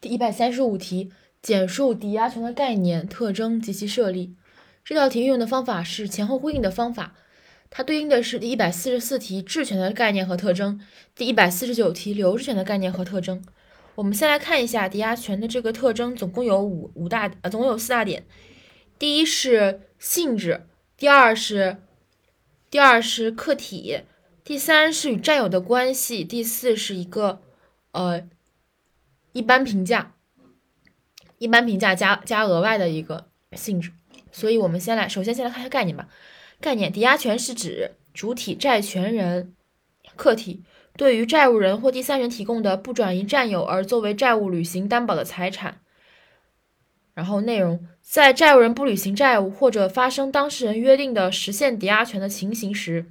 第一百三十五题，简述抵押权的概念、特征及其设立。这道题运用的方法是前后呼应的方法，它对应的是第一百四十四题质权的概念和特征，第一百四十九题留置权的概念和特征。我们先来看一下抵押权的这个特征，总共有五五大呃，总共有四大点。第一是性质，第二是第二是客体，第三是与占有的关系，第四是一个呃。一般评价，一般评价加加额外的一个性质，所以我们先来，首先先来看一下概念吧。概念：抵押权是指主体债权人、客体对于债务人或第三人提供的不转移占有而作为债务履行担保的财产。然后内容：在债务人不履行债务或者发生当事人约定的实现抵押权的情形时，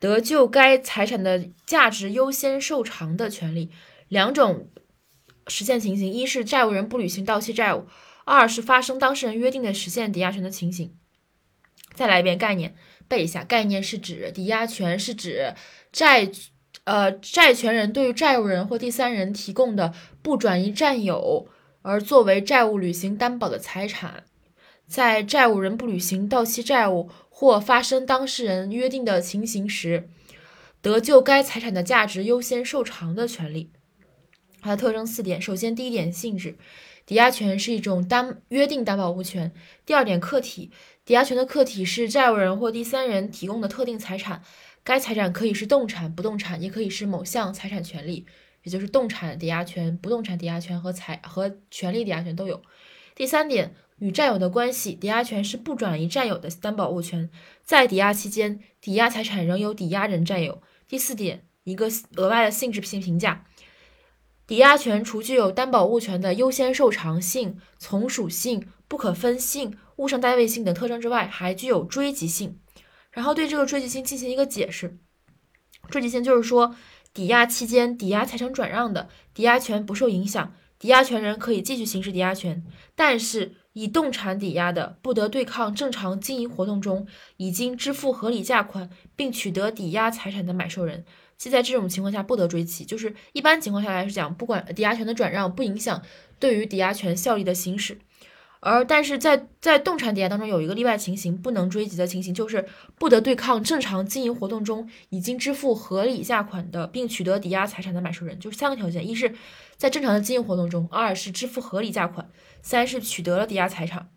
得就该财产的价值优先受偿的权利。两种。实现情形：一是债务人不履行到期债务；二是发生当事人约定的实现抵押权的情形。再来一遍概念，背一下。概念是指抵押权是指债呃债权人对于债务人或第三人提供的不转移占有而作为债务履行担保的财产，在债务人不履行到期债务或发生当事人约定的情形时，得就该财产的价值优先受偿的权利。它的特征四点：首先，第一点性质，抵押权是一种担约定担保物权；第二点客体，抵押权的客体是债务人或第三人提供的特定财产，该财产可以是动产、不动产，也可以是某项财产权利，也就是动产抵押权、不动产抵押权和财和权利抵押权都有。第三点，与占有的关系，抵押权是不转移占有的担保物权，在抵押期间，抵押财产仍由抵押人占有。第四点，一个额外的性质性评价。抵押权除具有担保物权的优先受偿性、从属性、不可分性、物上单位性等特征之外，还具有追及性。然后对这个追及性进行一个解释。追及性就是说，抵押期间抵押财产转让的抵押权不受影响，抵押权人可以继续行使抵押权。但是以动产抵押的，不得对抗正常经营活动中已经支付合理价款并取得抵押财产的买受人。即在这种情况下不得追期，就是一般情况下来是讲，不管抵押权的转让不影响对于抵押权效力的行使，而但是在在动产抵押当中有一个例外情形，不能追及的情形，就是不得对抗正常经营活动中已经支付合理价款的并取得抵押财产的买受人，就是三个条件：一是在正常的经营活动中，二是支付合理价款，三是取得了抵押财产。